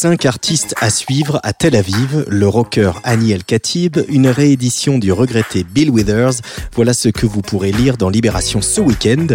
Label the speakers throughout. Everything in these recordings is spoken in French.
Speaker 1: Cinq artistes à suivre à Tel Aviv, le rocker Annie El Khatib, une réédition du regretté Bill Withers. Voilà ce que vous pourrez lire dans Libération ce week-end.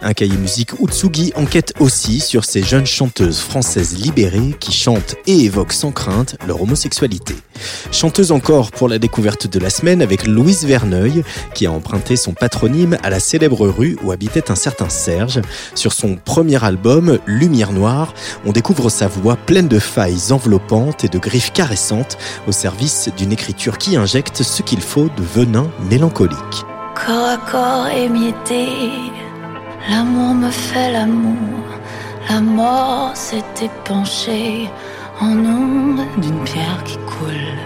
Speaker 1: Un cahier musique Utsugi enquête aussi sur ces jeunes chanteuses françaises libérées qui chantent et évoquent sans crainte leur homosexualité. Chanteuse encore pour la découverte de la semaine avec Louise Verneuil, qui a emprunté son patronyme à la célèbre rue où habitait un certain Serge. Sur son premier album, Lumière Noire, on découvre sa voix pleine de failles enveloppantes et de griffes caressantes au service d'une écriture qui injecte ce qu'il faut de venin mélancolique.
Speaker 2: Corps à corps émietté, l'amour me fait l'amour, la mort s'est épanchée en onde d'une pierre qui coule,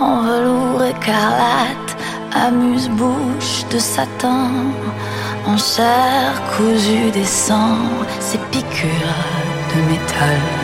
Speaker 2: en velours écarlate, amuse-bouche de satin, en chair cousue des sangs, ces piqûres de métal.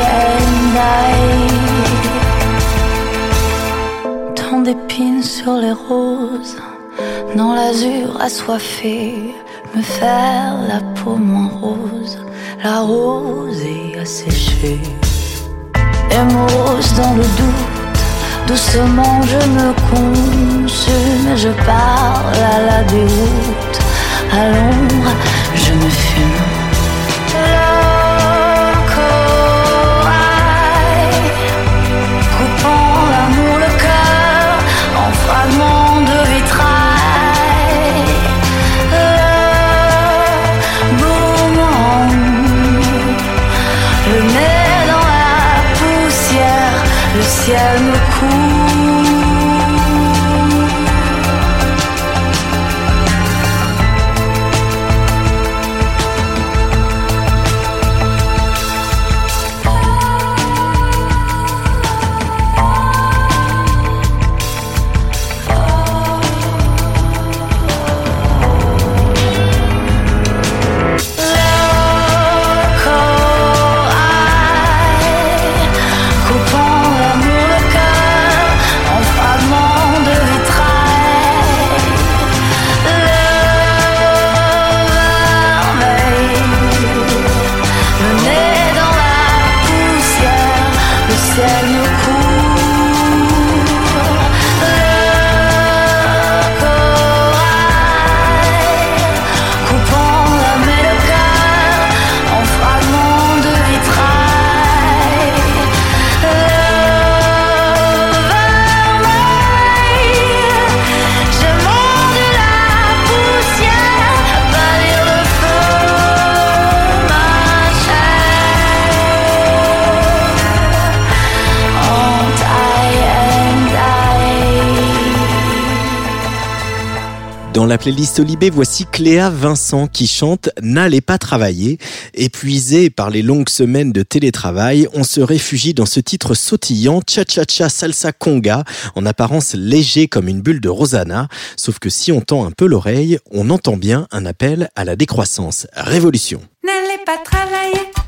Speaker 2: D'épines sur les roses, dans l'azur assoiffé, me faire la peau moins rose, la rosée asséchée. Émose dans le doute, doucement je me consume, je parle à la déroute, à l'ombre je me fume. Fragments de vitrail. Le boomerang, le nez dans la poussière, le ciel me couvre. La
Speaker 1: playlist Olibé, voici Cléa Vincent qui chante N'allez pas travailler. Épuisé par les longues semaines de télétravail, on se réfugie dans ce titre sautillant Cha-cha-cha salsa conga, en apparence léger comme une bulle de Rosanna. Sauf que si on tend un peu l'oreille, on entend bien un appel à la décroissance. Révolution.
Speaker 3: N'allez pas travailler.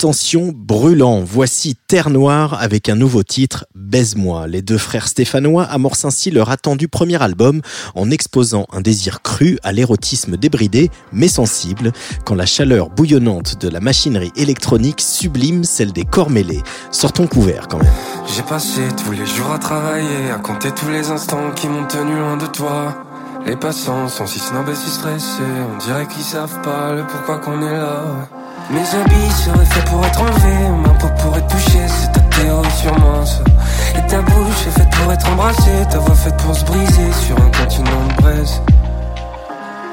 Speaker 1: Attention brûlant, voici Terre Noire avec un nouveau titre, Baise-moi. Les deux frères stéphanois amorcent ainsi leur attendu premier album en exposant un désir cru à l'érotisme débridé mais sensible quand la chaleur bouillonnante de la machinerie électronique sublime celle des corps mêlés. Sortons couverts quand même.
Speaker 4: J'ai passé tous les jours à travailler, à compter tous les instants qui m'ont tenu loin de toi. Les passants sont si si stressés, on dirait qu'ils savent pas le pourquoi qu'on est là. Mes habits seraient faits pour être enlevés, ma peau pourrait toucher, c'est ta théorie sur moi. ça. Et ta bouche est faite pour être embrassée, ta voix faite pour se briser sur un continent de braise.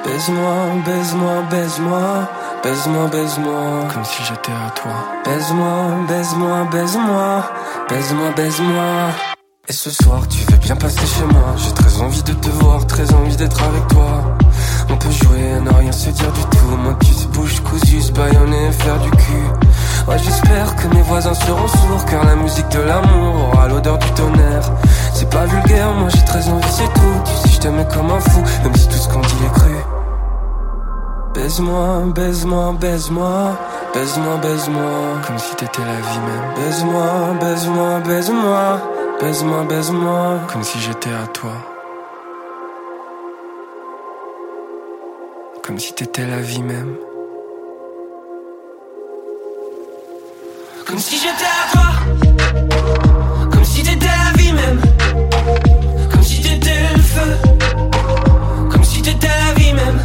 Speaker 4: Baise-moi, baise-moi, baise-moi, baise-moi, baise-moi, comme si j'étais à toi. Baise-moi, baise-moi, baise-moi, baise-moi, baise-moi. Et ce soir, tu veux bien passer chez moi. J'ai très envie de te voir, très envie d'être avec toi. On peut jouer à ne rien se dire du tout. Moi, tu se bouge cousu, se baïonner, faire du cul. Ouais, j'espère que mes voisins seront sourds, car la musique de l'amour aura l'odeur du tonnerre. C'est pas vulgaire, moi j'ai très envie, c'est tout. Tu sais, je t'aimais comme un fou, même si tout ce qu'on dit est cru. Baise-moi, baise-moi, baise-moi, baise-moi, baise-moi, comme si t'étais la vie même. Baise-moi, baise-moi, baise-moi, baise-moi, baise-moi, comme si j'étais à toi. Comme si t'étais la vie même. Comme si j'étais à toi. Comme si t'étais la vie même. Comme si t'étais le feu. Comme si t'étais la vie même.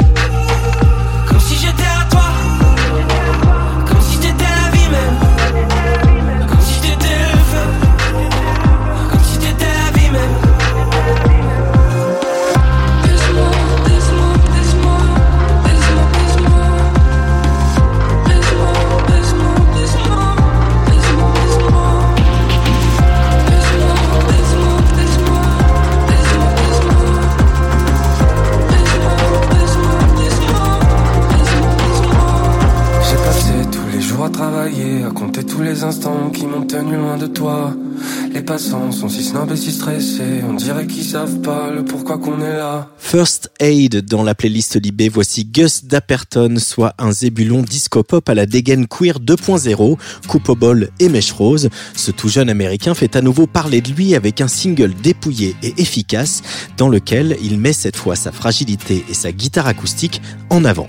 Speaker 1: First Aid dans la playlist Libé, voici Gus Dapperton, soit un zébulon disco-pop à la dégaine queer 2.0, coupe au bol et mèche rose. Ce tout jeune américain fait à nouveau parler de lui avec un single dépouillé et efficace dans lequel il met cette fois sa fragilité et sa guitare acoustique en avant.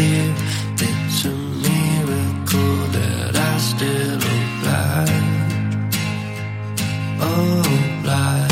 Speaker 4: It's a miracle that I still alive. Oh, alive.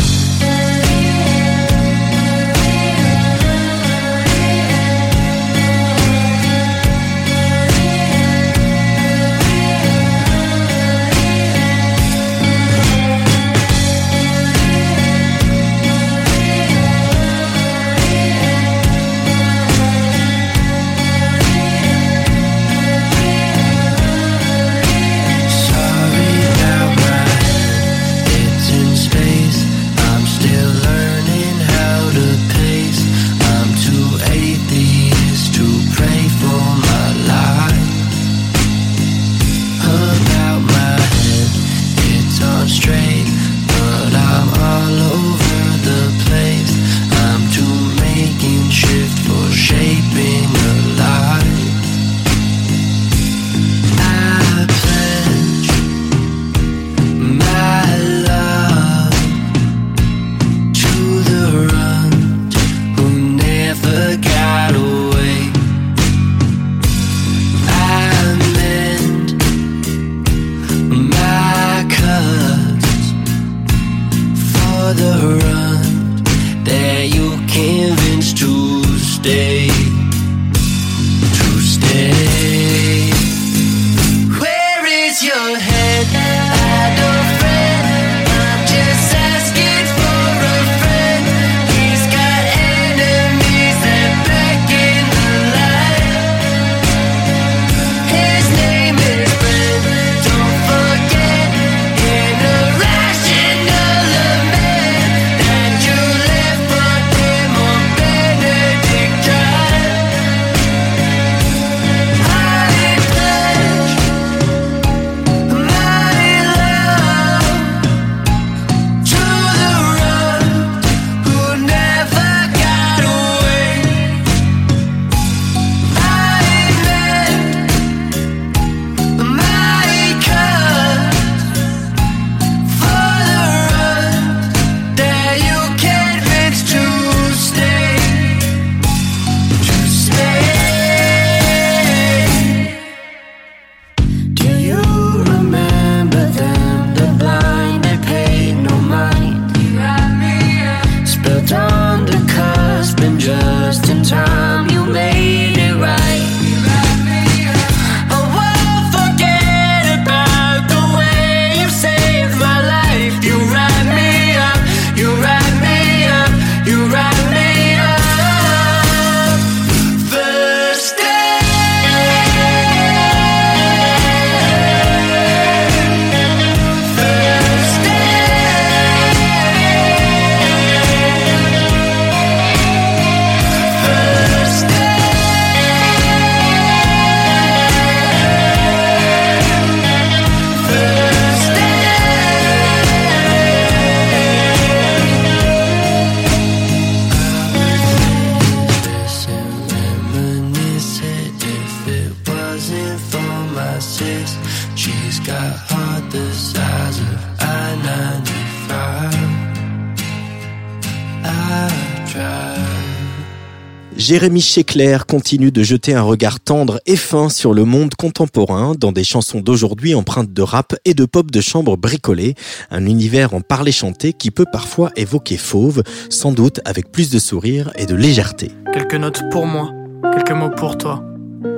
Speaker 1: Jérémy Checler continue de jeter un regard tendre et fin sur le monde contemporain dans des chansons d'aujourd'hui empreintes de rap et de pop de chambre bricolée, un univers en parler chanté qui peut parfois évoquer fauve, sans doute avec plus de sourire et de légèreté.
Speaker 5: Quelques notes pour moi, quelques mots pour toi.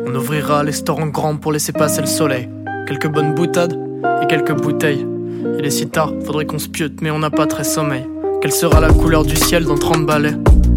Speaker 5: On ouvrira les stores en grand pour laisser passer le soleil. Quelques bonnes boutades et quelques bouteilles. Il est si tard, faudrait qu'on se piote, mais on n'a pas très sommeil. Quelle sera la couleur du ciel dans 30 balais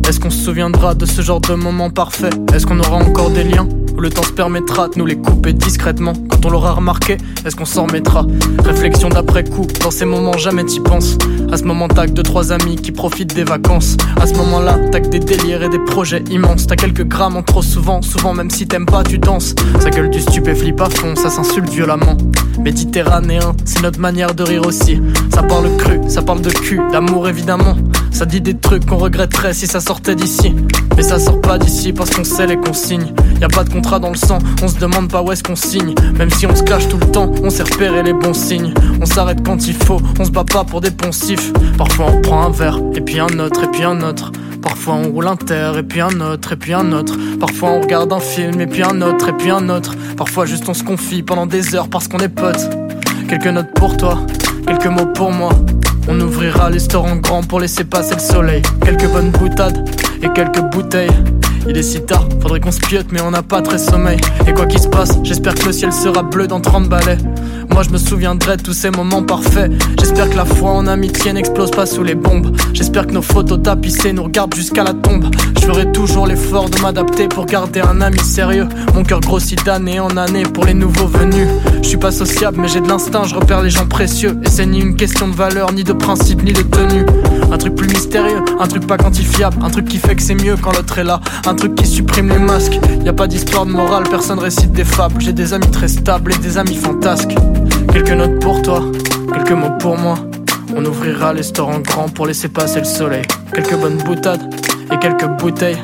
Speaker 5: Est-ce qu'on se souviendra de ce genre de moment parfait? Est-ce qu'on aura encore des liens? Ou le temps se permettra de nous les couper discrètement? Quand on l'aura remarqué, est-ce qu'on s'en remettra? Réflexion d'après coup, dans ces moments jamais t'y penses. À ce moment que deux trois amis qui profitent des vacances. À ce moment-là, que des délires et des projets immenses. T'as quelques grammes en trop souvent, souvent même si t'aimes pas tu danses. Sa gueule du stupéflip à fond, ça s'insulte violemment Méditerranéen, c'est notre manière de rire aussi Ça parle cru, ça parle de cul, d'amour évidemment ça dit des trucs qu'on regretterait si ça sortait d'ici. Mais ça sort pas d'ici parce qu'on sait les consignes. Y a pas de contrat dans le sang, on se demande pas où est-ce qu'on signe. Même si on se cache tout le temps, on sait repérer les bons signes. On s'arrête quand il faut, on se bat pas pour des poncifs. Parfois on prend un verre, et puis un autre, et puis un autre. Parfois on roule un terre, et puis un autre, et puis un autre. Parfois on regarde un film, et puis un autre, et puis un autre. Parfois juste on se confie pendant des heures parce qu'on est potes. Quelques notes pour toi, quelques mots pour moi. On ouvrira les stores en grand pour laisser passer le soleil. Quelques bonnes boutades et quelques bouteilles. Il est si tard, faudrait qu'on se piote, mais on n'a pas très sommeil. Et quoi qu'il se passe, j'espère que le ciel sera bleu dans 30 balais. Moi je me souviendrai de tous ces moments parfaits. J'espère que la foi en amitié n'explose pas sous les bombes. J'espère que nos photos tapissées nous regardent jusqu'à la tombe. Je ferai toujours l'effort de m'adapter pour garder un ami sérieux. Mon cœur grossit d'année en année pour les nouveaux venus. Je suis pas sociable, mais j'ai de l'instinct, je repère les gens précieux. Et c'est ni une question de valeur, ni de principe, ni de tenue. Un truc plus mystérieux, un truc pas quantifiable, un truc qui fait que c'est mieux quand l'autre est là. Un truc qui supprime les masques. Y a pas d'histoire de morale, personne récite des fables. J'ai des amis très stables et des amis fantasques. Quelques notes pour toi, quelques mots pour moi. On ouvrira les stores en grand pour laisser passer le soleil. Quelques bonnes boutades et quelques bouteilles.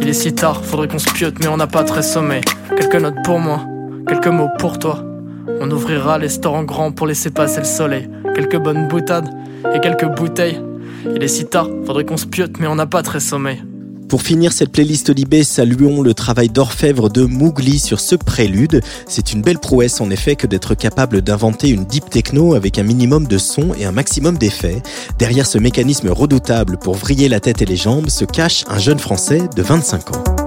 Speaker 5: Il est si tard, faudrait qu'on se piote, mais on n'a pas très sommeil. Quelques notes pour moi, quelques mots pour toi. On ouvrira les stores en grand pour laisser passer le soleil. Quelques bonnes boutades et quelques bouteilles. Il est si tard, faudrait qu'on se piote, mais on n'a pas très sommeil.
Speaker 1: Pour finir cette playlist Libé, saluons le travail d'orfèvre de Mougli sur ce prélude. C'est une belle prouesse en effet que d'être capable d'inventer une deep techno avec un minimum de son et un maximum d'effets. Derrière ce mécanisme redoutable pour vriller la tête et les jambes se cache un jeune français de 25 ans.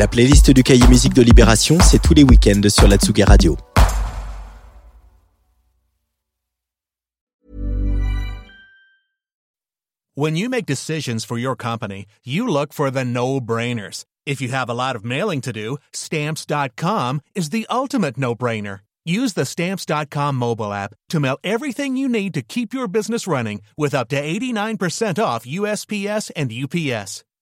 Speaker 1: La playlist du cahier musique de Libération, c'est tous les week-ends sur la Tsugi Radio.
Speaker 6: When you make decisions for your company, you look for the no-brainers. If you have a lot of mailing to do, stamps.com is the ultimate no-brainer. Use the stamps.com mobile app to mail everything you need to keep your business running with up to 89% off USPS and UPS.